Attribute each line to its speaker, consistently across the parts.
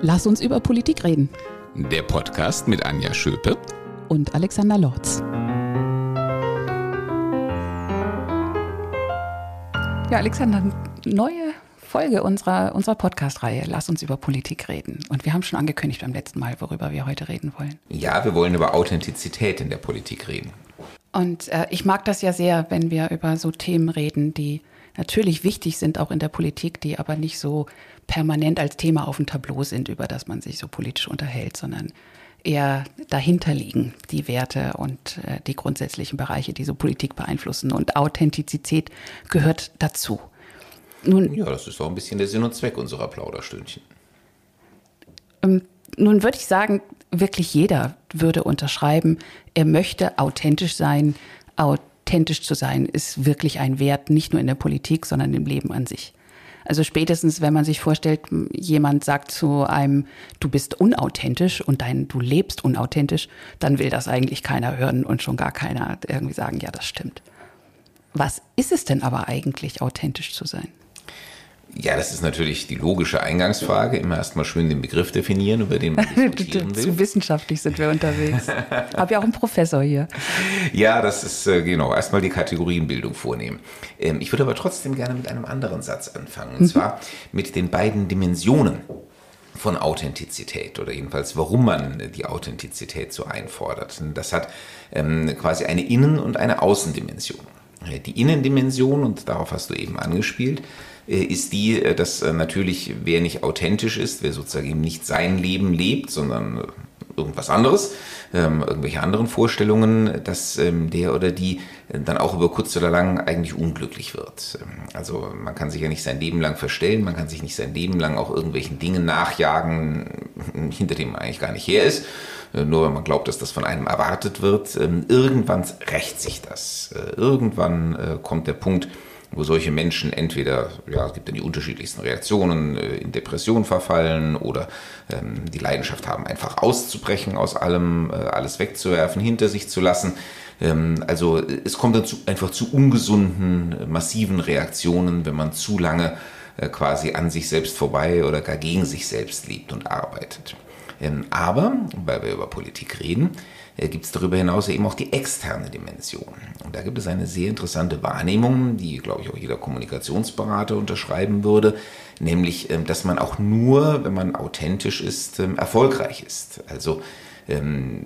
Speaker 1: Lass uns über Politik reden.
Speaker 2: Der Podcast mit Anja Schöpe
Speaker 1: und Alexander Lorz. Ja, Alexander, neue Folge unserer, unserer Podcast-Reihe. Lass uns über Politik reden. Und wir haben schon angekündigt beim letzten Mal, worüber wir heute reden wollen.
Speaker 2: Ja, wir wollen über Authentizität in der Politik reden.
Speaker 1: Und äh, ich mag das ja sehr, wenn wir über so Themen reden, die natürlich wichtig sind, auch in der Politik, die aber nicht so permanent als Thema auf dem Tableau sind, über das man sich so politisch unterhält, sondern eher dahinter liegen, die Werte und äh, die grundsätzlichen Bereiche, die so Politik beeinflussen. Und Authentizität gehört dazu.
Speaker 2: Nun, ja, das ist auch ein bisschen der Sinn und Zweck unserer Plauderstündchen.
Speaker 1: Ähm, nun würde ich sagen, wirklich jeder würde unterschreiben, er möchte authentisch sein. Authentisch zu sein ist wirklich ein Wert, nicht nur in der Politik, sondern im Leben an sich. Also spätestens, wenn man sich vorstellt, jemand sagt zu einem, du bist unauthentisch und dein, du lebst unauthentisch, dann will das eigentlich keiner hören und schon gar keiner irgendwie sagen, ja, das stimmt. Was ist es denn aber eigentlich, authentisch zu sein?
Speaker 2: Ja, das ist natürlich die logische Eingangsfrage. Immer erstmal schön den Begriff definieren, über den man diskutieren will.
Speaker 1: Zu wissenschaftlich sind wir unterwegs. Hab ja auch einen Professor hier.
Speaker 2: Ja, das ist äh, genau. Erstmal die Kategorienbildung vornehmen. Ähm, ich würde aber trotzdem gerne mit einem anderen Satz anfangen. Und mhm. zwar mit den beiden Dimensionen von Authentizität oder jedenfalls, warum man die Authentizität so einfordert. Das hat ähm, quasi eine Innen- und eine Außendimension. Äh, die Innendimension, und darauf hast du eben angespielt, ist die, äh, dass äh, natürlich wer nicht authentisch ist, wer sozusagen eben nicht sein Leben lebt, sondern irgendwas anderes, ähm, irgendwelche anderen Vorstellungen, dass ähm, der oder die dann auch über kurz oder lang eigentlich unglücklich wird. Ähm, also man kann sich ja nicht sein Leben lang verstellen, man kann sich nicht sein Leben lang auch irgendwelchen Dingen nachjagen, hinter dem man eigentlich gar nicht her ist nur wenn man glaubt, dass das von einem erwartet wird. Irgendwann rächt sich das. Irgendwann kommt der Punkt, wo solche Menschen entweder, ja, es gibt dann die unterschiedlichsten Reaktionen, äh, in Depression verfallen oder ähm, die Leidenschaft haben, einfach auszubrechen aus allem, äh, alles wegzuwerfen, hinter sich zu lassen. Ähm, also es kommt dann zu, einfach zu ungesunden, massiven Reaktionen, wenn man zu lange äh, quasi an sich selbst vorbei oder gar gegen sich selbst lebt und arbeitet. Ähm, aber, weil wir über Politik reden, äh, gibt es darüber hinaus eben auch die externe Dimension. Und da gibt es eine sehr interessante Wahrnehmung, die, glaube ich, auch jeder Kommunikationsberater unterschreiben würde, nämlich, ähm, dass man auch nur, wenn man authentisch ist, ähm, erfolgreich ist. Also ähm,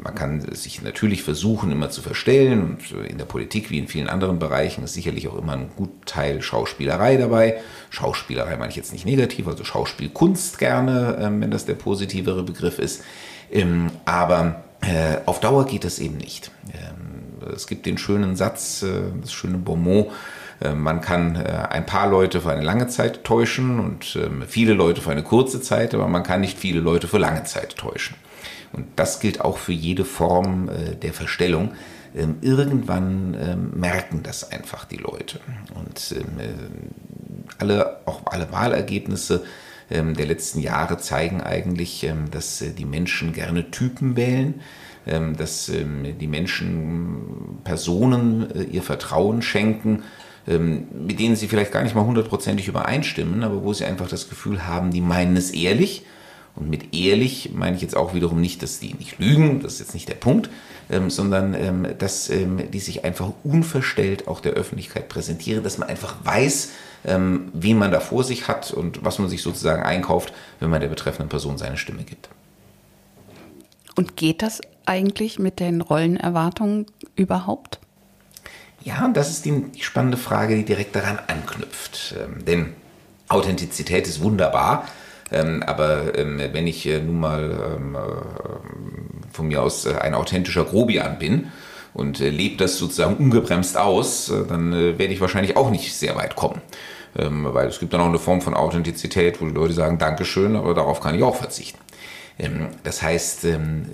Speaker 2: man kann sich natürlich versuchen, immer zu verstellen und in der Politik wie in vielen anderen Bereichen ist sicherlich auch immer ein gut Teil Schauspielerei dabei. Schauspielerei meine ich jetzt nicht negativ, also Schauspielkunst gerne, wenn das der positivere Begriff ist. aber äh, auf Dauer geht das eben nicht. Ähm, es gibt den schönen Satz, äh, das schöne Bonmot, äh, man kann ein paar Leute für eine lange Zeit täuschen und ähm, viele Leute für eine kurze Zeit, aber man kann nicht viele Leute für lange Zeit täuschen. Und das gilt auch für jede Form der Verstellung. Ähm, irgendwann merken das einfach die Leute. Und alle, auch alle Wahlergebnisse ähm, der letzten Jahre zeigen eigentlich, ähm, dass äh, die Menschen gerne Typen wählen, ähm, dass die Menschen Personen äh, ihr Vertrauen schenken, mit denen sie vielleicht gar nicht mal hundertprozentig übereinstimmen, aber wo sie einfach das Gefühl haben, die meinen es ehrlich. Und mit ehrlich meine ich jetzt auch wiederum nicht, dass die nicht lügen, das ist jetzt nicht der Punkt, sondern dass die sich einfach unverstellt auch der Öffentlichkeit präsentieren, dass man einfach weiß, ähm, wen man da vor sich hat und was man sich sozusagen einkauft, wenn man der betreffenden Person seine Stimme gibt.
Speaker 1: Und geht das eigentlich mit den Rollenerwartungen überhaupt?
Speaker 2: Ja, das ist die, spannende Frage, die direkt daran anknüpft. Ähm, denn Authentizität ist wunderbar. Ähm, aber ähm, wenn ich äh, nun mal ähm, äh, von mir aus äh, ein authentischer Grobian bin und äh, lebe das sozusagen ungebremst aus, äh, dann äh, werde ich wahrscheinlich auch nicht sehr weit kommen. Ähm, weil es gibt dann auch eine Form von Authentizität, wo die Leute sagen, Dankeschön, aber darauf kann ich auch verzichten. Ähm, das heißt, ähm,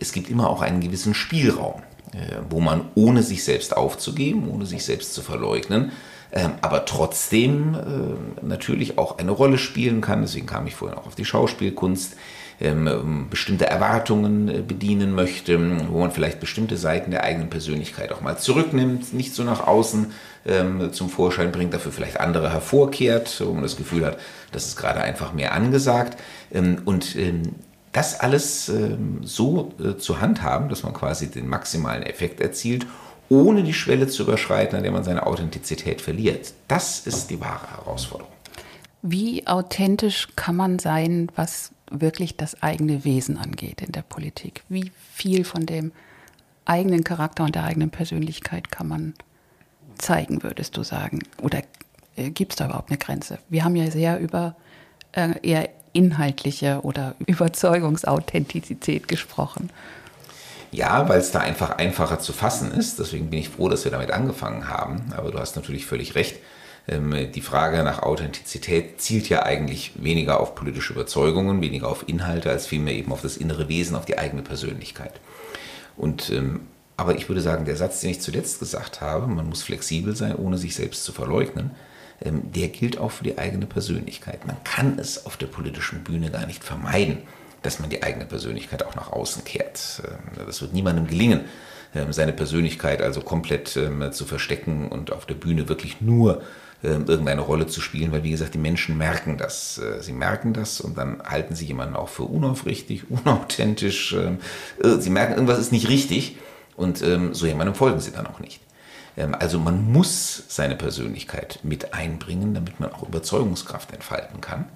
Speaker 2: es gibt immer auch einen gewissen Spielraum, äh, wo man ohne sich selbst aufzugeben, ohne sich selbst zu verleugnen, ähm, aber trotzdem äh, natürlich auch eine Rolle spielen kann. Deswegen kam ich vorhin auch auf die Schauspielkunst ähm, bestimmte Erwartungen äh, bedienen möchte, wo man vielleicht bestimmte Seiten der eigenen Persönlichkeit auch mal zurücknimmt, nicht so nach außen ähm, zum Vorschein bringt, dafür vielleicht andere hervorkehrt, wo man das Gefühl hat, das ist gerade einfach mehr angesagt. Ähm, und ähm, das alles ähm, so äh, zu handhaben, dass man quasi den maximalen Effekt erzielt, ohne die Schwelle zu überschreiten, an der man seine Authentizität verliert. Das ist die wahre Herausforderung.
Speaker 1: Wie authentisch kann man sein, was wirklich das eigene Wesen angeht in der Politik? Wie viel von dem eigenen Charakter und der eigenen Persönlichkeit kann man zeigen, würdest du sagen? Oder äh, gibt es da überhaupt eine Grenze? Wir haben ja sehr über äh, eher inhaltliche oder Überzeugungsauthentizität gesprochen.
Speaker 2: Ja, weil es da einfach einfacher zu fassen ist. Deswegen bin ich froh, dass wir damit angefangen haben. Aber du hast natürlich völlig recht. Ähm, die Frage nach Authentizität zielt ja eigentlich weniger auf politische Überzeugungen, weniger auf Inhalte, als vielmehr eben auf das innere Wesen, auf die eigene Persönlichkeit. Und ähm, aber ich würde sagen, der Satz, den ich zuletzt gesagt habe, man muss flexibel sein, ohne sich selbst zu verleugnen, ähm, der gilt auch für die eigene Persönlichkeit. Man kann es auf der politischen Bühne gar nicht vermeiden, dass man die eigene Persönlichkeit auch nach außen kehrt. Das wird niemandem gelingen, seine Persönlichkeit also komplett zu verstecken und auf der Bühne wirklich nur irgendeine Rolle zu spielen, weil wie gesagt, die Menschen merken das. Äh, sie merken das und dann halten sie jemanden auch für unaufrichtig, unauthentisch. Äh, sie merken, irgendwas ist nicht richtig und so jemandem folgen sie dann auch nicht. Ähm, also man muss seine Persönlichkeit mit einbringen, damit man auch Überzeugungskraft entfalten kann.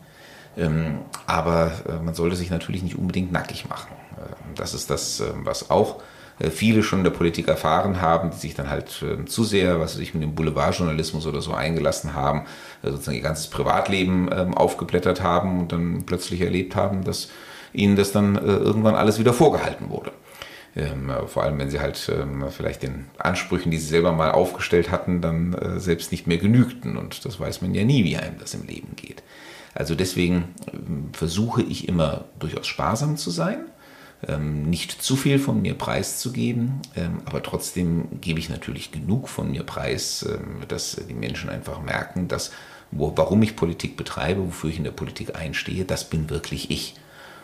Speaker 2: Ähm, aber äh, man sollte sich natürlich nicht unbedingt nackig machen. Ähm, das ist das, was auch viele schon in der Politik erfahren haben, die sich dann halt zu sehr, was sich mit dem Boulevardjournalismus oder so eingelassen haben, äh, sozusagen ihr ganzes Privatleben aufgeblättert haben und dann plötzlich erlebt haben, dass ihnen das dann irgendwann alles wieder vorgehalten wurde. Ähm, vor allem, wenn sie halt ähm, vielleicht den Ansprüchen, die sie selber mal aufgestellt hatten, dann äh, selbst nicht mehr genügten. Und das weiß man ja nie, wie einem das im Leben geht. Also deswegen ähm, versuche ich immer durchaus sparsam zu sein, ähm, nicht zu viel von mir preiszugeben, ähm, aber trotzdem gebe ich natürlich genug von mir preis, ähm, dass die Menschen einfach merken, dass wo, warum ich Politik betreibe, wofür ich in der Politik einstehe, das bin wirklich ich.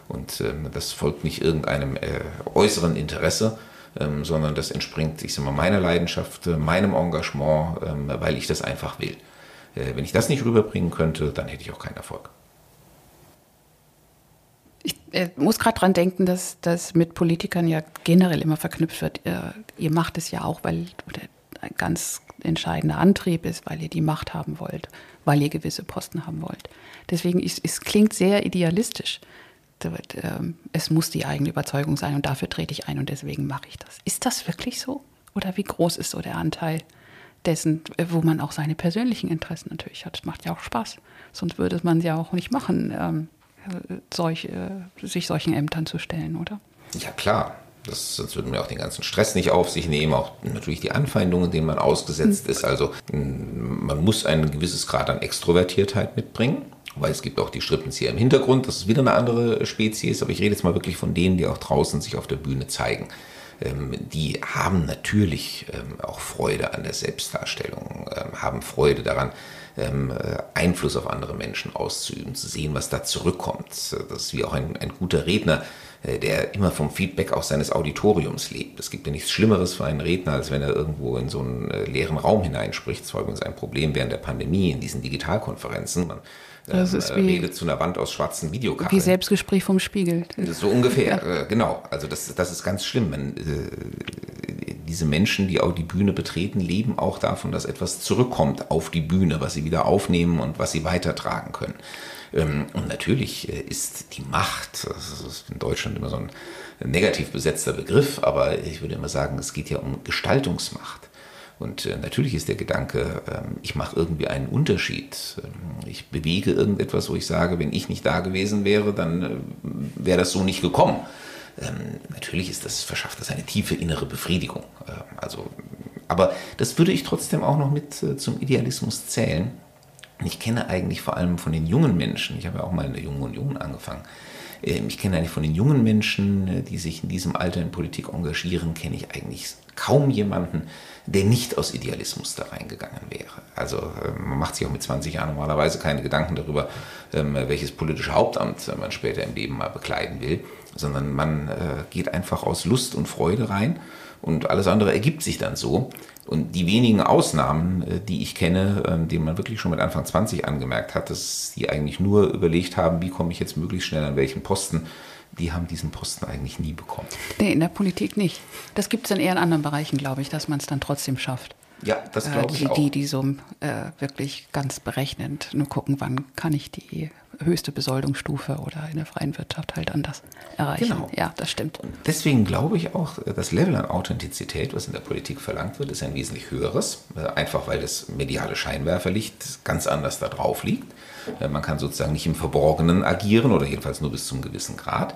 Speaker 2: Und ähm, das folgt nicht irgendeinem äh, äußeren Interesse, ähm, sondern das entspringt, ich sag mal, meiner Leidenschaft, äh, meinem Engagement, ähm, weil ich das einfach will. Äh, wenn ich das nicht rüberbringen könnte, dann hätte ich auch keinen Erfolg.
Speaker 1: Ich äh, muss gerade dran denken, dass das mit Politikern ja generell immer verknüpft wird. Ihr, ihr macht es ja auch, weil ein ganz entscheidender Antrieb ist, weil ihr die Macht haben wollt, weil ihr gewisse Posten haben wollt. Deswegen, ist, es klingt sehr idealistisch. Ähm, es muss die eigene Überzeugung sein und dafür trete ich ein und deswegen mache ich das. Ist das wirklich so? Oder wie groß ist so der Anteil dessen, äh, wo man auch seine persönlichen Interessen natürlich hat? Das macht ja auch Spaß. Sonst würde man ja auch nicht machen, ähm, solch, äh, sich solchen Ämtern zu stellen, oder?
Speaker 2: Ja, klar. Das, sonst würden wir auch den ganzen Stress nicht auf sich nehmen, auch natürlich die Anfeindungen, denen man ausgesetzt mhm. ist. Also man muss ein gewisses Grad an Extrovertiertheit mitbringen weil es gibt auch die Strippens hier im Hintergrund, das ist wieder eine andere Spezies, aber ich rede jetzt mal wirklich von denen, die auch draußen sich auf der Bühne zeigen. Ähm, die haben natürlich ähm, auch Freude an der Selbstdarstellung, ähm, haben Freude daran, äh, Einfluss auf andere Menschen auszuüben, zu sehen, was da zurückkommt. Das ist wie auch ein, ein guter Redner, äh, der immer vom Feedback auch seines Auditoriums lebt. Es gibt ja nichts Schlimmeres für einen Redner, als wenn er irgendwo in so einen äh, leeren Raum hineinspricht. Das war übrigens ein Problem während der Pandemie in diesen Digitalkonferenzen. Man
Speaker 1: das ähm, ist wie,
Speaker 2: redet zu einer Wand aus schwarzen Videokacheln.
Speaker 1: Wie Selbstgespräch vom Spiegel.
Speaker 2: So ungefähr, ja. äh, genau. Also das, das ist ganz schlimm. Wenn, äh, diese Menschen, die auch die Bühne betreten, leben auch davon, dass etwas zurückkommt auf die Bühne, was sie wieder aufnehmen und was sie weitertragen können. Ähm, und natürlich äh, ist die Macht, das ist in Deutschland immer so ein negativ besetzter Begriff, aber ich würde immer sagen, es geht ja um Gestaltungsmacht. Und äh, natürlich ist der Gedanke, ähm, ich mache irgendwie einen Unterschied. Ähm, ich bewege irgendetwas, wo ich sage, wenn ich nicht da gewesen wäre, dann äh, wäre das so nicht gekommen. Ähm, natürlich ist das, verschafft das eine tiefe innere Befriedigung. Also, aber das würde ich trotzdem auch noch mit äh, zum Idealismus zählen. Ich kenne eigentlich vor allem von den jungen Menschen, ich habe ja auch mal in der Jungen Union angefangen, ich kenne eigentlich von den jungen Menschen, äh, die sich in diesem Alter in Politik engagieren, kenne ich eigentlich kaum jemanden, der nicht aus Idealismus da reingegangen wäre. Also ähm, man macht sich auch mit 20 Jahren normalerweise keine Gedanken darüber, ähm, welches politische Hauptamt man später im Leben mal bekleiden will, sondern man äh, geht einfach aus Lust und Freude rein und alles andere ergibt sich dann so. Und die wenigen Ausnahmen, äh, die ich kenne, ähm, denen man wirklich schon mit Anfang 20 angemerkt hat, dass die eigentlich nur überlegt haben, wie komme ich jetzt möglichst schnell an welchen Posten, die haben diesen Posten eigentlich nie bekommen.
Speaker 1: Nee, in der Politik nicht. Das gibt es in eher in anderen Bereichen, glaube ich, dass man es dann trotzdem schafft.
Speaker 2: Ja, das glaube
Speaker 1: äh,
Speaker 2: ich auch.
Speaker 1: Die, die so äh, wirklich ganz berechnend nur gucken, wann kann ich die höchste Besoldungsstufe oder in der freien Wirtschaft halt anders erreichen.
Speaker 2: Genau.
Speaker 1: Ja, das stimmt.
Speaker 2: Und deswegen glaube ich auch, das Level an Authentizität, was in der Politik verlangt wird, ist ein wesentlich höheres. Äh, einfach weil das mediale Scheinwerferlicht ganz anders da drauf liegt. Äh, man kann sozusagen nicht im Verborgenen agieren oder jedenfalls nur bis zum gewissen Grad.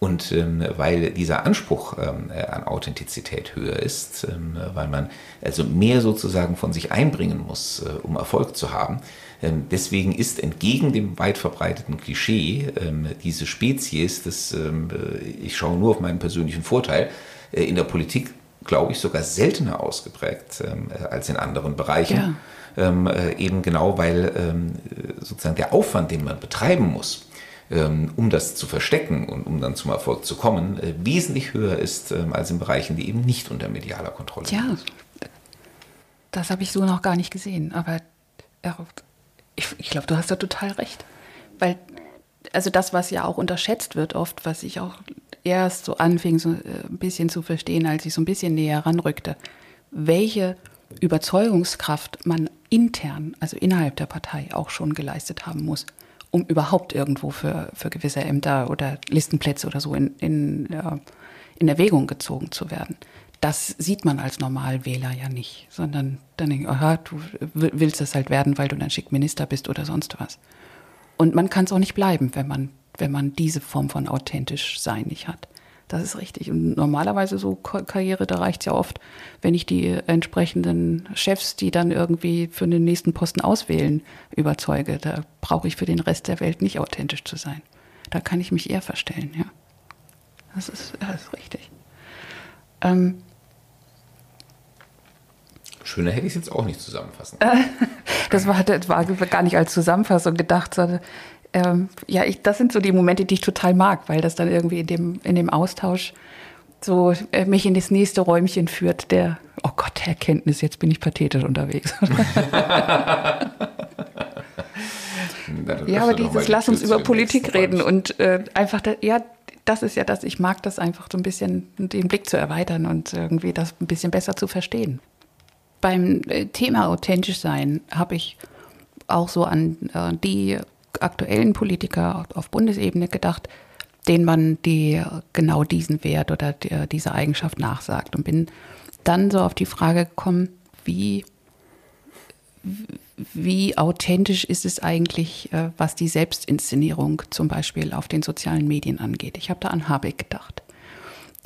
Speaker 2: Und ähm, weil dieser Anspruch ähm, äh, an Authentizität höher ist, ähm, weil man also mehr sozusagen von sich einbringen muss, äh, um Erfolg zu haben, deswegen ist entgegen dem weit verbreiteten Klischee ähm, diese Spezies, das, ähm, äh, ich schaue nur auf meinen persönlichen Vorteil, äh, in der Politik, glaube ich, sogar seltener ausgeprägt ähm, äh, als in anderen Bereichen.
Speaker 1: Ja.
Speaker 2: Ähm, äh, eben genau, weil ähm, sozusagen der Aufwand, den man betreiben muss, um das zu verstecken und um dann zum Erfolg zu kommen, äh, wesentlich höher ist ähm, als in Bereichen, die eben nicht unter medialer Kontrolle
Speaker 1: Ja,
Speaker 2: sind.
Speaker 1: das habe ich so noch gar nicht gesehen. Aber ja, ich, ich glaube, du hast da total recht. Weil, also das, was ja auch unterschätzt wird oft, was ich auch erst so anfing, so äh, ein bisschen zu verstehen, als ich so ein bisschen näher ranrückte, welche Überzeugungskraft man intern, also innerhalb der Partei auch schon geleistet haben muss, um überhaupt irgendwo für, für gewisse Ämter oder Listenplätze oder so in, in, in Erwägung gezogen zu werden. Das sieht man als Normalwähler ja nicht, sondern dann denkt, aha, du willst das halt werden, weil du dann schick Minister bist oder sonst was. Und man kann es auch nicht bleiben, wenn man, wenn man diese Form von authentisch sein nicht hat. Das ist richtig. Und normalerweise so Karriere, da reicht es ja oft, wenn ich die entsprechenden Chefs, die dann irgendwie für den nächsten Posten auswählen, überzeuge. Da brauche ich für den Rest der Welt nicht authentisch zu sein. Da kann ich mich eher verstellen, ja. Das ist, das ist richtig. Ähm,
Speaker 2: Schöner hätte ich es jetzt auch nicht zusammenfassen.
Speaker 1: das, war, das war gar nicht als Zusammenfassung gedacht, sondern ähm, ja, ich, das sind so die Momente, die ich total mag, weil das dann irgendwie in dem, in dem Austausch so äh, mich in das nächste Räumchen führt, der, oh Gott, Erkenntnis, jetzt bin ich pathetisch unterwegs. ja, aber dieses Lass uns über Politik reden und äh, einfach, da, ja, das ist ja das, ich mag das einfach so ein bisschen, den Blick zu erweitern und irgendwie das ein bisschen besser zu verstehen. Beim äh, Thema authentisch sein habe ich auch so an äh, die aktuellen Politiker auf Bundesebene gedacht, denen man die genau diesen Wert oder die, diese Eigenschaft nachsagt und bin dann so auf die Frage gekommen, wie wie authentisch ist es eigentlich, äh, was die Selbstinszenierung zum Beispiel auf den sozialen Medien angeht. Ich habe da an Habeck gedacht,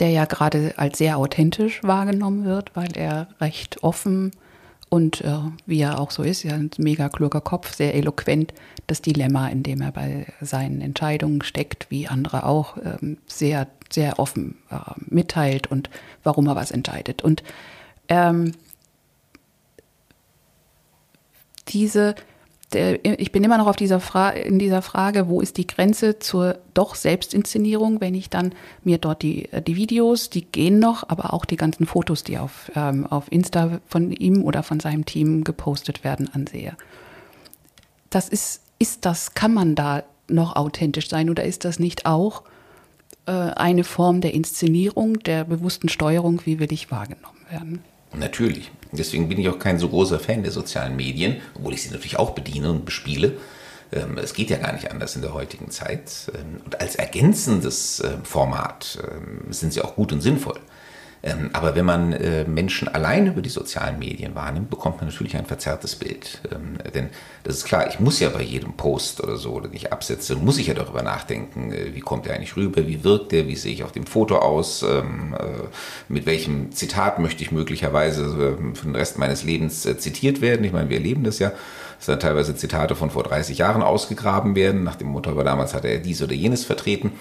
Speaker 1: der ja gerade als sehr authentisch wahrgenommen wird, weil er recht offen und äh, wie er auch so ist, ja ein mega kluger Kopf, sehr eloquent, das Dilemma, in dem er bei seinen Entscheidungen steckt, wie andere auch, ähm, sehr, sehr offen äh, mitteilt und warum er was entscheidet. Und ähm, diese, ich bin immer noch auf dieser in dieser Frage, wo ist die Grenze zur doch Selbstinszenierung, wenn ich dann mir dort die, die Videos, die gehen noch, aber auch die ganzen Fotos, die auf, ähm, auf Insta von ihm oder von seinem Team gepostet werden, ansehe. Das ist, ist das, kann man da noch authentisch sein oder ist das nicht auch äh, eine Form der Inszenierung, der bewussten Steuerung, wie will ich wahrgenommen werden?
Speaker 2: Natürlich. Deswegen bin ich auch kein so großer Fan der sozialen Medien, obwohl ich sie natürlich auch bediene und bespiele. Ähm, es geht ja gar nicht anders in der heutigen Zeit. Ähm, und als ergänzendes ähm, Format sind sie auch gut und sinnvoll. Ähm, aber wenn man äh, Menschen allein über die sozialen Medien wahrnimmt, bekommt man natürlich ein verzerrtes Bild. Ähm, denn das ist klar, ich muss ja bei jedem Post oder so, den ich absetze, muss ich ja darüber nachdenken, äh, wie kommt der eigentlich rüber, wie wirkt der, wie sehe ich auf dem Foto aus, ähm, äh, mit welchem Zitat möchte ich möglicherweise für den Rest meines Lebens zitiert werden. Ich meine, wir erleben das ja dass teilweise Zitate von vor 30 Jahren ausgegraben werden, nach dem Motto, aber damals hat er dies oder jenes vertreten.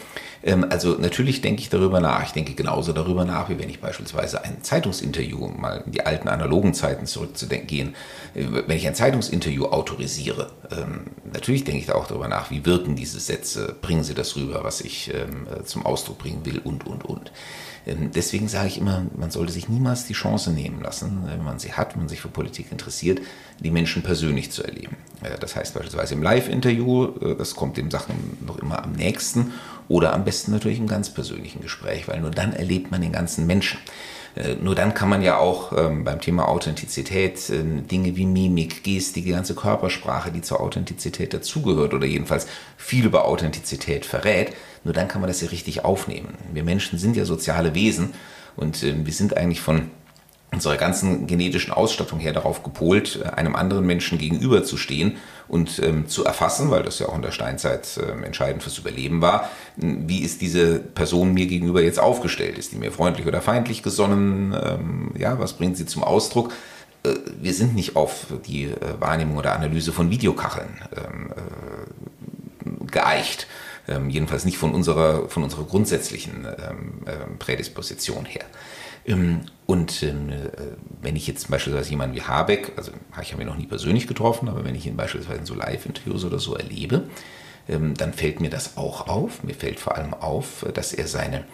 Speaker 2: Ähm, also natürlich denke ich darüber nach. Ich denke genauso darüber nach, wie wenn ich beispielsweise ein Zeitungsinterview, mal in die alten analogen Zeiten zurückzugehen, äh, wenn ich ein Zeitungsinterview autorisiere. Ähm, natürlich denke ich da auch darüber nach, wie wirken diese Sätze, bringen sie das rüber, was ich ähm, äh, zum Ausdruck bringen will und, und, und. Deswegen sage ich immer, man sollte sich niemals die Chance nehmen lassen, wenn man sie hat, wenn man sich für Politik interessiert, die Menschen persönlich zu erleben. Das heißt beispielsweise im Live-Interview, äh, das kommt den Sachen noch immer am nächsten oder am besten natürlich im ganz persönlichen Gespräch, weil nur dann erlebt man den ganzen Menschen. Äh, nur dann kann man ja auch ähm, beim Thema Authentizität äh, Dinge wie Mimik, Gestik, die ganze Körpersprache, die zur Authentizität dazugehört oder jedenfalls viel über Authentizität verrät, nur dann kann man das ja richtig aufnehmen. Wir Menschen sind ja soziale Wesen und äh, wir sind eigentlich von unserer ganzen genetischen Ausstattung her darauf gepolt, einem anderen Menschen gegenüberzustehen und ähm, zu erfassen, weil das ja auch in der Steinzeit äh, entscheidend fürs Überleben war, wie ist diese Person mir gegenüber jetzt aufgestellt? Ist die mir freundlich oder feindlich gesonnen? Ähm, ja, was bringt sie zum Ausdruck? Äh, wir sind nicht auf die äh, Wahrnehmung oder Analyse von Videokacheln ähm, äh, geeicht. Ähm, jedenfalls nicht von unserer, von unserer grundsätzlichen ähm, äh, Prädisposition her. Ähm, und ähm, äh, wenn ich jetzt beispielsweise jemanden wie Habeck, also ich habe ihn noch nie persönlich getroffen, aber wenn ich ihn beispielsweise in so Live-Interviews oder so erlebe, ähm, dann fällt mir das auch auf. Mir fällt vor allem auf, dass er seine,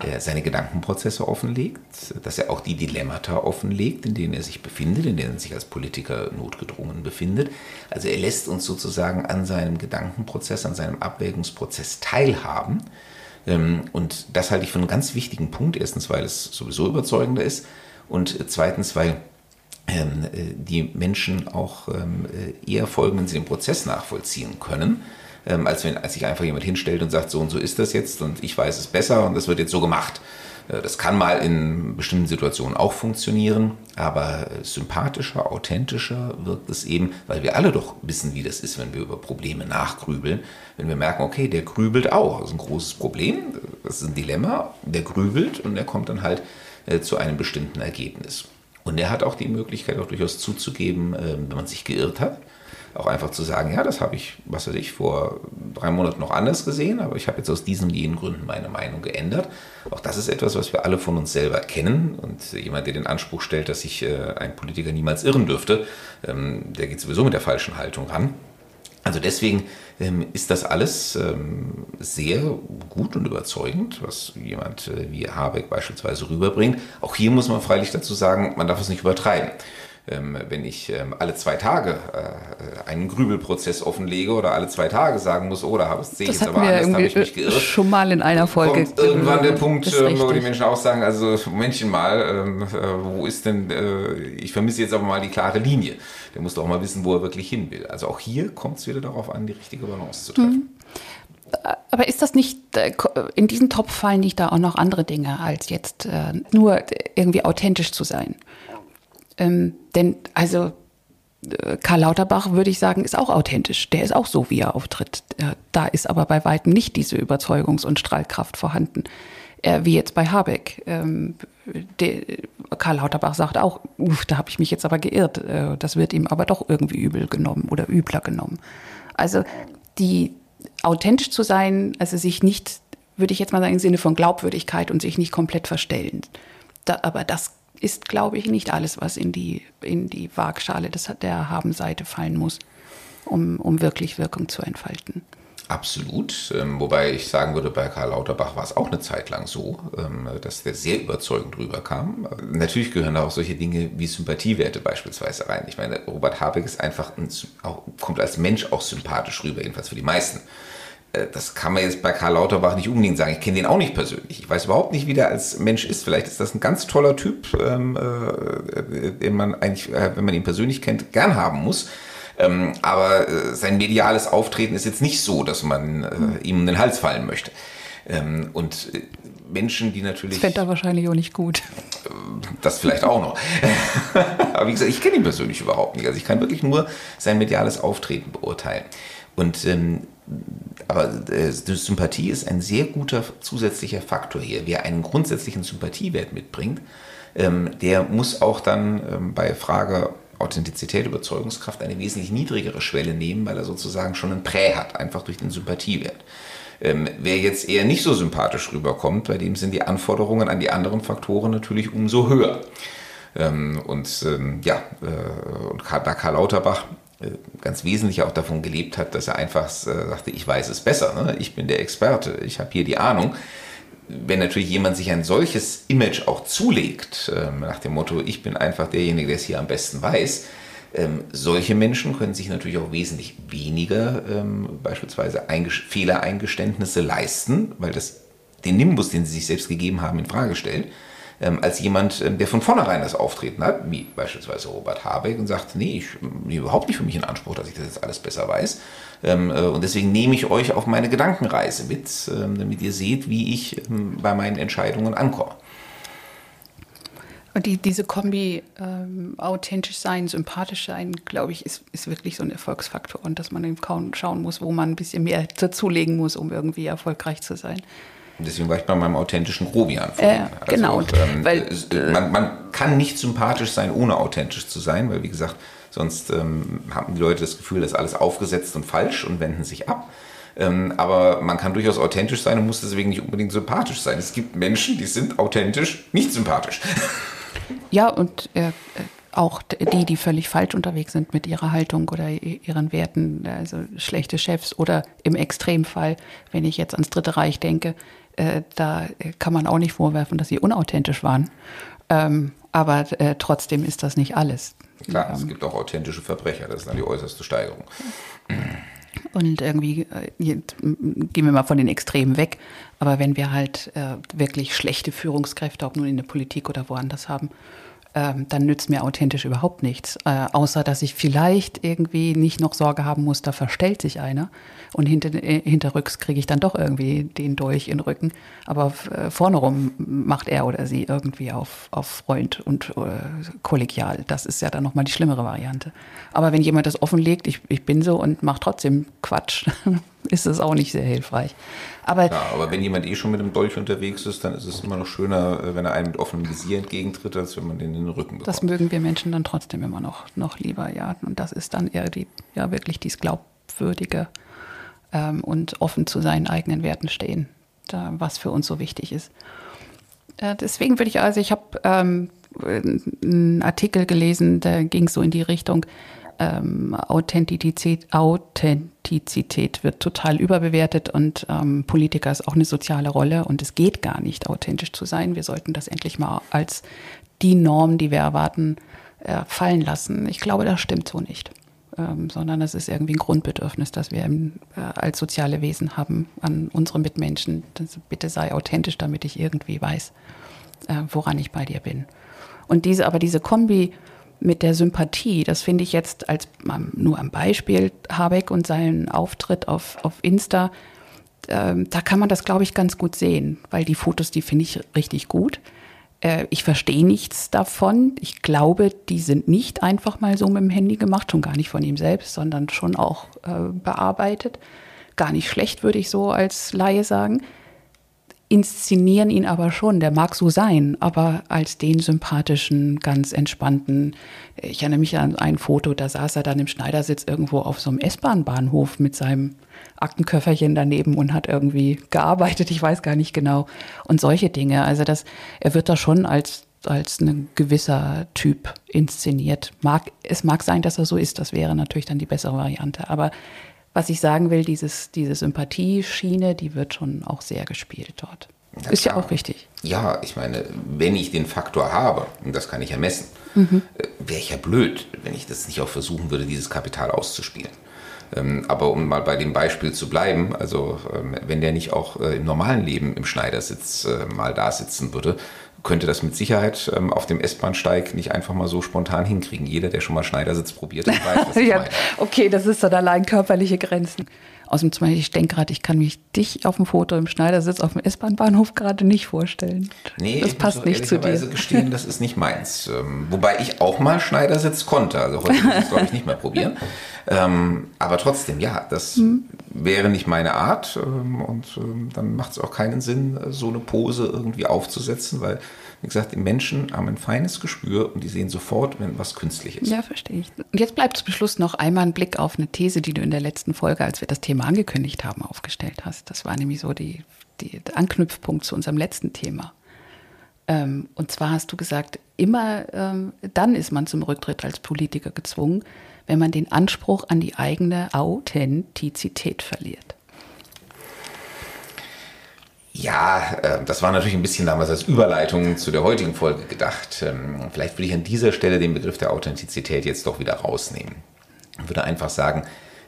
Speaker 2: äh, seine Gedankenprozesse offenlegt, dass er auch die Dilemmata offenlegt, in denen er sich befindet, in denen er sich als Politiker notgedrungen befindet. Also er lässt uns sozusagen an seinem Gedankenprozess, an seinem Abwägungsprozess teilhaben ähm, und das halte ich für einen ganz wichtigen Punkt. Erstens, weil es sowieso überzeugender ist und zweitens, weil ähm, äh, die Menschen auch ähm, äh, eher folgen, wenn sie den Prozess nachvollziehen können, als wenn als sich einfach jemand hinstellt und sagt, so und so ist das jetzt und ich weiß es besser und das wird jetzt so gemacht. Äh, das kann mal in bestimmten Situationen auch funktionieren, aber sympathischer, authentischer wirkt es eben, weil wir alle doch wissen, wie das ist, wenn wir über Probleme nachgrübeln. Wenn wir merken, okay, der grübelt auch, das ist ein großes Problem, das ist ein Dilemma, der grübelt und der kommt dann halt äh, zu einem bestimmten Ergebnis. Und er hat auch die Möglichkeit, auch durchaus zuzugeben, äh, wenn man sich geirrt hat auch einfach zu sagen, ja, das habe ich, was weiß ich, vor drei Monaten noch anders gesehen, aber ich habe jetzt aus diesen jenen Gründen meine Meinung geändert. Auch das ist etwas, was wir alle von uns selber kennen. Und jemand, der den Anspruch stellt, dass sich äh, ein Politiker niemals irren dürfte, ähm, der geht sowieso mit der falschen Haltung ran. Also deswegen ähm, ist das alles ähm, sehr gut und überzeugend, was jemand äh, wie Habeck beispielsweise rüberbringt. Auch hier muss man freilich dazu sagen, man darf es nicht übertreiben wenn ich ähm, alle zwei Tage äh, einen Grübelprozess offenlege oder alle zwei Tage sagen muss, oh, da habe ich jetzt aber anders, da habe ich mich geirrt.
Speaker 1: Schon mal in einer Folge.
Speaker 2: Kommt irgendwann der Punkt, ähm, wo die Menschen auch sagen, also Momentchen mal, ähm, äh, wo ist denn, äh, ich vermisse jetzt aber mal die klare Linie. Der muss doch mal wissen, wo er wirklich hin will. Also auch hier kommt es wieder darauf an, die richtige Balance zu treffen. Mhm.
Speaker 1: Aber ist das nicht, äh, in diesen Topf fallen nicht da auch noch andere Dinge, als jetzt äh, nur irgendwie authentisch zu sein? Ähm, denn also äh, Karl Lauterbach, würde ich sagen, ist auch authentisch. Der ist auch so, wie er auftritt. Da ist aber bei weitem nicht diese Überzeugungs- und Strahlkraft vorhanden, wie jetzt bei Habeck. Ähm, Karl Lauterbach sagt auch, uff, da habe ich mich jetzt aber geirrt. Äh, das wird ihm aber doch irgendwie übel genommen oder übler genommen. Also die authentisch zu sein, also sich nicht, würde ich jetzt mal sagen, im Sinne von Glaubwürdigkeit und sich nicht komplett verstellen. Da, aber das ist, glaube ich, nicht alles, was in die, in die Waagschale des, der Habenseite fallen muss, um, um wirklich Wirkung zu entfalten.
Speaker 2: Absolut. Ähm, wobei ich sagen würde, bei Karl Lauterbach war es auch eine Zeit lang so, ähm, dass der sehr überzeugend rüberkam. Natürlich gehören da auch solche Dinge wie Sympathiewerte beispielsweise rein. Ich meine, Robert Habeck ist einfach ein, auch, kommt als Mensch auch sympathisch rüber, jedenfalls für die meisten. Äh, das kann man jetzt bei Karl Lauterbach nicht unbedingt sagen. Ich kenne den auch nicht persönlich. Ich weiß überhaupt nicht, wie der als Mensch ist. Vielleicht ist das ein ganz toller Typ, ähm, äh, den man eigentlich, äh, wenn man ihn persönlich kennt, gern haben muss. Ähm, aber äh, sein mediales Auftreten ist jetzt nicht so, dass man äh, ihm in den Hals fallen möchte. Ähm, und äh, Menschen, die natürlich. Das
Speaker 1: fände er wahrscheinlich auch nicht gut.
Speaker 2: Das vielleicht auch noch. aber wie gesagt, ich kenne ihn persönlich überhaupt nicht. Also ich kann wirklich nur sein mediales Auftreten beurteilen. Und ähm, aber äh, Sympathie ist ein sehr guter zusätzlicher Faktor hier. Wer einen grundsätzlichen Sympathiewert mitbringt, ähm, der muss auch dann ähm, bei Frage Authentizität, Überzeugungskraft eine wesentlich niedrigere Schwelle nehmen, weil er sozusagen schon ein Prä hat, einfach durch den Sympathiewert. Ähm, wer jetzt eher nicht so sympathisch rüberkommt, bei dem sind die Anforderungen an die anderen Faktoren natürlich umso höher. Ähm, und ähm, ja, äh, und da Karl Lauterbach ganz wesentlich auch davon gelebt hat, dass er einfach äh, sagte, ich weiß es besser, ne? ich bin der Experte, ich habe hier die Ahnung. Wenn natürlich jemand sich ein solches Image auch zulegt, äh, nach dem Motto, ich bin einfach derjenige, der es hier am besten weiß, ähm, solche Menschen können sich natürlich auch wesentlich weniger ähm, beispielsweise Eingest Fehlereingeständnisse leisten, weil das den Nimbus, den sie sich selbst gegeben haben, in Frage stellt ähm, als jemand, ähm, der von vornherein das Auftreten hat, wie beispielsweise Robert Habeck, und sagt, nee, ich nehme überhaupt nicht für mich in Anspruch, dass ich das jetzt alles besser weiß. Ähm, äh, und deswegen nehme ich euch auf meine Gedankenreise mit, ähm, damit ihr seht, wie ich ähm, bei meinen Entscheidungen ankomme.
Speaker 1: Und die, diese Kombi ähm, authentisch sein, sympathisch sein, glaube ich, ist, ist wirklich so ein Erfolgsfaktor und dass man eben kaum schauen muss, wo man ein bisschen mehr dazulegen muss, um irgendwie erfolgreich zu sein.
Speaker 2: Deswegen war ich bei meinem authentischen Grobian.
Speaker 1: Äh, genau. Also,
Speaker 2: ähm, weil, man, man, kann nicht sympathisch sein, ohne authentisch zu sein, weil wie gesagt, sonst ähm, haben die Leute das Gefühl, das ist alles aufgesetzt und falsch und wenden sich ab. Ähm, aber man kann durchaus authentisch sein und muss deswegen nicht unbedingt sympathisch sein. Es gibt Menschen, die sind authentisch nicht sympathisch.
Speaker 1: Ja, und äh, auch die, die völlig falsch unterwegs sind mit ihrer Haltung oder ihren Werten, also schlechte Chefs oder im Extremfall, wenn ich jetzt ans Dritte Reich denke, äh, da kann man auch nicht vorwerfen, dass sie unauthentisch waren. Ähm, aber äh, trotzdem ist das nicht alles.
Speaker 2: Klar, ähm, es gibt auch authentische Verbrecher, das ist dann die äußerste Steigerung.
Speaker 1: Und irgendwie äh, gehen wir mal von den Extremen weg. Aber wenn wir halt äh, wirklich schlechte Führungskräfte, ob nun in der Politik oder woanders haben, ähm, dann nützt mir authentisch überhaupt nichts. Äh, außer, dass ich vielleicht irgendwie nicht noch Sorge haben muss, da verstellt sich einer. Und hinter, äh, hinterrücks kriege ich dann doch irgendwie den Dolch in den Rücken. Aber äh, vorne rum macht er oder sie irgendwie auf, auf Freund und äh, kollegial. Das ist ja dann nochmal die schlimmere Variante. Aber wenn jemand das offenlegt, ich, ich bin so und mache trotzdem Quatsch, ist es auch nicht sehr hilfreich.
Speaker 2: Aber, ja, aber wenn jemand eh schon mit dem Dolch unterwegs ist, dann ist es immer noch schöner, äh, wenn er einem mit offenem Visier entgegentritt, als wenn man den in den Rücken bekommt.
Speaker 1: Das mögen wir Menschen dann trotzdem immer noch, noch lieber, ja. Und das ist dann eher die, ja, wirklich dieses glaubwürdige ähm, und offen zu seinen eigenen Werten stehen, da, was für uns so wichtig ist. Äh, deswegen würde ich, also ich habe ähm, einen Artikel gelesen, da ging es so in die Richtung, ähm, Authentizität, Authentizität wird total überbewertet und ähm, Politiker ist auch eine soziale Rolle und es geht gar nicht, authentisch zu sein. Wir sollten das endlich mal als die Norm, die wir erwarten, äh, fallen lassen. Ich glaube, das stimmt so nicht. Ähm, sondern es ist irgendwie ein Grundbedürfnis, das wir im, äh, als soziale Wesen haben an unsere Mitmenschen. Das, bitte sei authentisch, damit ich irgendwie weiß, äh, woran ich bei dir bin. Und diese, aber diese Kombi mit der Sympathie, das finde ich jetzt als nur am Beispiel Habeck und seinen Auftritt auf, auf Insta, ähm, da kann man das, glaube ich, ganz gut sehen, weil die Fotos, die finde ich richtig gut. Äh, ich verstehe nichts davon. Ich glaube, die sind nicht einfach mal so mit dem Handy gemacht, schon gar nicht von ihm selbst, sondern schon auch äh, bearbeitet. Gar nicht schlecht, würde ich so als Laie sagen inszenieren ihn aber schon. Der mag so sein, aber als den sympathischen, ganz entspannten. Ich erinnere mich an ein Foto, da saß er dann im Schneidersitz irgendwo auf so einem S-Bahn-Bahnhof mit seinem Aktenköfferchen daneben und hat irgendwie gearbeitet. Ich weiß gar nicht genau. Und solche Dinge. Also das, er wird da schon als als ein gewisser Typ inszeniert. Mag, es mag sein, dass er so ist, das wäre natürlich dann die bessere Variante. Aber was ich sagen will, dieses, diese Sympathieschiene, die wird schon auch sehr gespielt dort. Ja, ist klar. ja auch richtig.
Speaker 2: Ja, ich meine, wenn ich den Faktor habe, und das kann ich ja messen, mhm. Äh, wäre ich ja blöd, wenn ich das nicht auch versuchen würde, dieses Kapital auszuspielen. Ähm, aber um mal bei dem Beispiel zu bleiben, also ähm, wenn der nicht auch äh, im normalen Leben im Schneidersitz äh, mal da sitzen würde, könnte das mit Sicherheit ähm, auf dem S-Bahnsteig nicht einfach mal so spontan hinkriegen. Jeder, der schon mal Schneidersitz probiert hat, weiß, was ich ja, meine.
Speaker 1: Okay, das ist dann allein körperliche Grenzen. Aus dem Zweifel, ich denke gerade, ich kann mich dich auf dem Foto im Schneidersitz auf dem S-Bahn-Bahnhof gerade nicht vorstellen.
Speaker 2: Nee, das passt nicht zu dir. Gestehen, das ist nicht meins. Ähm, wobei ich auch mal Schneidersitz konnte. Also heute muss ich es, glaube ich, nicht mehr probieren. Ähm, aber trotzdem, ja, das, hm. wäre nicht meine Art ähm, und ähm, dann macht es auch keinen Sinn, so eine Pose irgendwie aufzusetzen, weil, wie gesagt, die Menschen haben ein feines Gespür und die sehen sofort, wenn was künstlich ist.
Speaker 1: Ja, verstehe ich. Und jetzt bleibt zum Schluss noch einmal ein Blick auf eine These, die du in der letzten Folge, als wir das Thema angekündigt haben, aufgestellt hast. Das war nämlich so die, die der Anknüpfpunkt zu unserem letzten Thema. Ähm, und zwar hast du gesagt, immer ähm, dann ist man zum Rücktritt als Politiker gezwungen, wenn man den Anspruch an die eigene Authentizität verliert.
Speaker 2: Ja, äh, das war natürlich ein bisschen damals als Überleitung zu der heutigen Folge gedacht. Ähm, vielleicht würde ich an dieser Stelle den Begriff der Authentizität jetzt doch wieder rausnehmen. Ich würde einfach sagen,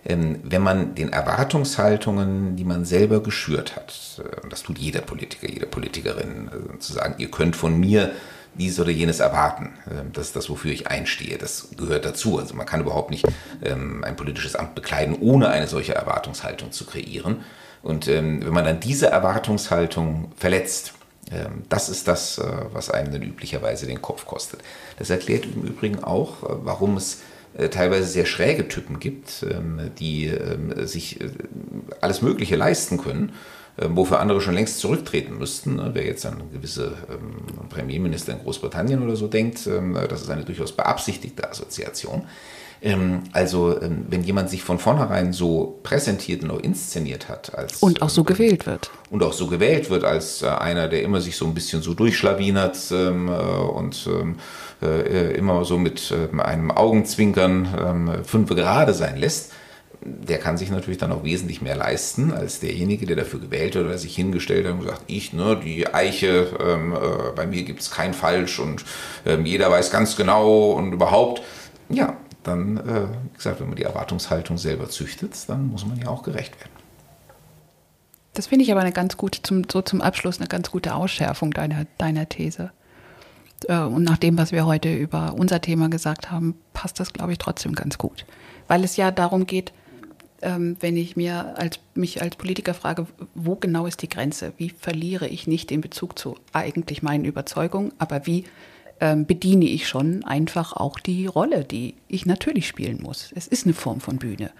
Speaker 2: ähm, wenn man den Erwartungshaltungen, die man selber geschürt hat, äh, das tut jeder Politiker, jede Politikerin, äh, zu sagen, ihr könnt von mir dies oder jenes erwarten. Ähm, das ist das, wofür ich einstehe. Das gehört dazu. Also man kann überhaupt nicht ähm, ein politisches Amt bekleiden, ohne eine solche Erwartungshaltung zu kreieren. Und ähm, wenn man dann diese Erwartungshaltung verletzt, das ist das, äh, was einem dann üblicherweise den Kopf kostet. Das erklärt im Übrigen auch, äh, warum es äh, teilweise sehr schräge Typen gibt, die sich alles Mögliche leisten können wofür andere schon längst zurücktreten müssten. Ne? Wer jetzt an gewisse ähm, Premierminister in Großbritannien oder so denkt, ähm, das ist eine durchaus beabsichtigte Assoziation. Also wenn jemand sich von vornherein so präsentiert und auch inszeniert hat als
Speaker 1: und auch so gewählt wird
Speaker 2: und auch so gewählt wird als äh, einer, der immer sich so ein bisschen so durchschlawinert äh, und äh, immer so mit einem Augenzwinkern fünf gerade sein lässt, der kann sich natürlich dann auch wesentlich mehr leisten als derjenige, der dafür gewählt wird oder sich hingestellt hat und gesagt, ich, ne, die Eiche, ähm, äh, bei mir gibt es kein Falsch und ähm, jeder weiß ganz genau und überhaupt. Ja, dann, äh, wie gesagt, wenn man die Erwartungshaltung selber züchtet, dann muss man ja auch gerecht werden.
Speaker 1: Das finde ich aber eine ganz gute, zum, so zum Abschluss eine ganz gute Ausschärfung deiner, deiner These. Äh, und nach dem, was wir heute über unser Thema gesagt haben, passt das, glaube ich, trotzdem ganz gut. Weil es ja darum geht, wenn ich mir als, mich als Politiker frage, wo genau ist die Grenze? Wie verliere ich nicht den Bezug zu eigentlich meinen Überzeugungen, aber wie ähm, bediene ich schon einfach auch die Rolle, die ich natürlich spielen muss? Es ist eine Form von Bühne.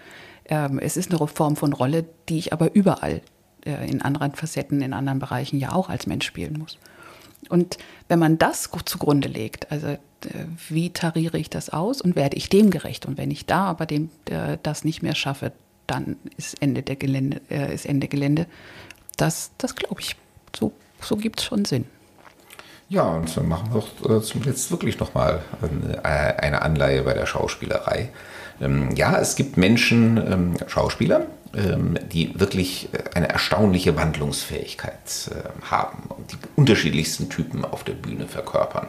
Speaker 1: Ähm, es ist eine Form von Rolle, die ich aber überall äh, in anderen Facetten, in anderen Bereichen ja auch als Mensch spielen muss. Und wenn man das zugrunde legt, also äh, wie tariere ich das aus und werde ich dem gerecht? Und wenn ich da aber dem, äh, das nicht mehr schaffe, dann ist Ende der Gelände, äh, ist Ende Gelände. Das, das glaube ich, so, so gibt es schon Sinn.
Speaker 2: Ja, und dann machen wir doch äh, zum Letzt wirklich nochmal äh, eine Anleihe bei der Schauspielerei. Ähm, ja, es gibt Menschen, ähm, Schauspieler, ähm, die wirklich äh, eine erstaunliche Wandlungsfähigkeit äh, haben und die unterschiedlichsten Typen auf der Bühne verkörpern.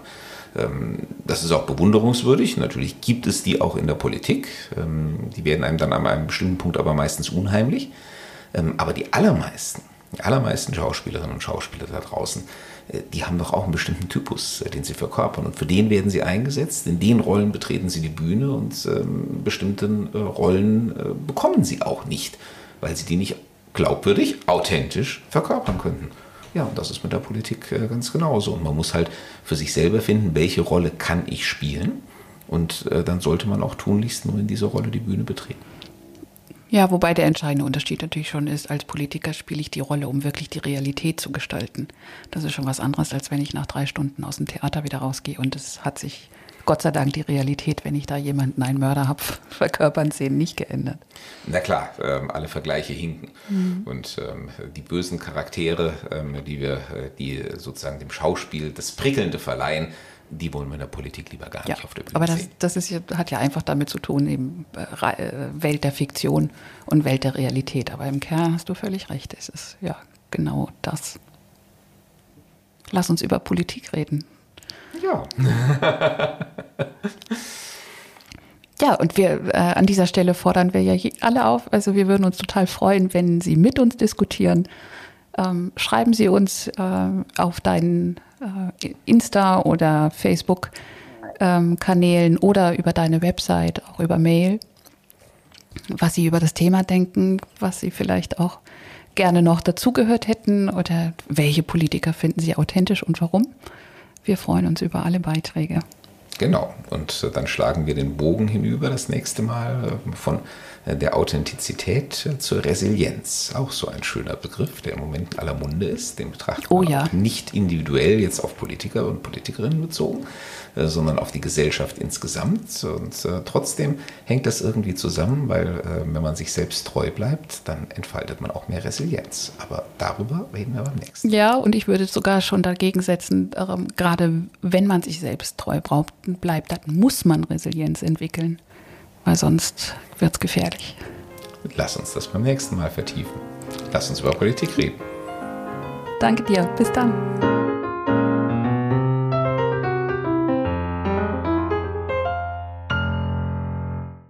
Speaker 2: Ähm, das ist auch bewunderungswürdig. Natürlich gibt es die auch in der Politik. Ähm, die werden einem dann an einem bestimmten Punkt aber meistens unheimlich. Ähm, aber die allermeisten, die allermeisten Schauspielerinnen und Schauspieler da draußen, äh, die haben doch auch einen bestimmten Typus, den sie verkörpern. Und für den werden sie eingesetzt. In den Rollen betreten sie die Bühne und bestimmte Rollen bekommen sie auch nicht, weil sie die nicht glaubwürdig, authentisch verkörpern könnten. Ja, und das ist mit der Politik äh, ganz genauso. Und man muss halt für sich selber finden, welche Rolle kann ich spielen. Und äh, dann sollte man auch tunlichst nur in dieser Rolle die Bühne betreten.
Speaker 1: Ja, wobei der entscheidende Unterschied natürlich schon ist, als Politiker spiele ich die Rolle, um wirklich die Realität zu gestalten. Das ist schon was anderes, als wenn ich nach drei Stunden aus dem Theater wieder rausgehe und es hat sich Gott sei Dank die Realität, wenn ich da jemanden einen Mörder habe, verkörpern sehen, nicht geändert.
Speaker 2: Na klar, ähm, alle Vergleiche hinken. Mhm. Und ähm, die bösen Charaktere, ähm, die wir, äh, die sozusagen dem Schauspiel das Prickelnde verleihen, die wollen wir in der Politik lieber gar
Speaker 1: ja,
Speaker 2: nicht auf der
Speaker 1: Bühne aber das, sehen. das ist, hat ja einfach damit zu tun, eben äh, äh, Welt der Fiktion und Welt der Realität. Aber im Kern hast du völlig recht. Es ist ja genau das. Lass uns über Politik reden.
Speaker 2: Ja.
Speaker 1: ja, und wir äh, an dieser Stelle fordern wir ja alle auf. Also wir würden uns total freuen, wenn Sie mit uns diskutieren. Ähm, schreiben Sie uns äh, auf deinen äh, Insta- oder Facebook-Kanälen ähm, oder über deine Website, auch über Mail, was Sie über das Thema denken, was Sie vielleicht auch gerne noch dazugehört hätten oder welche Politiker finden Sie authentisch und warum. Wir freuen uns über alle Beiträge.
Speaker 2: Genau. Und dann schlagen wir den Bogen hinüber das nächste Mal von der Authentizität zur Resilienz. Auch so ein schöner Begriff, der im Moment aller Munde ist. Den betrachtet
Speaker 1: oh, ja.
Speaker 2: nicht individuell jetzt auf Politiker und Politikerinnen bezogen, äh, sondern auf die Gesellschaft insgesamt. Und äh, trotzdem hängt das irgendwie zusammen, weil äh, wenn man sich selbst treu bleibt, dann entfaltet man auch mehr Resilienz. Aber darüber reden wir beim nächsten.
Speaker 1: Ja, und ich würde sogar schon dagegen setzen, ähm, gerade wenn man sich selbst treu bleibt, dann muss man Resilienz entwickeln weil sonst wird es gefährlich.
Speaker 2: Lass uns das beim nächsten Mal vertiefen. Lass uns über Politik reden.
Speaker 1: Danke dir. Bis dann.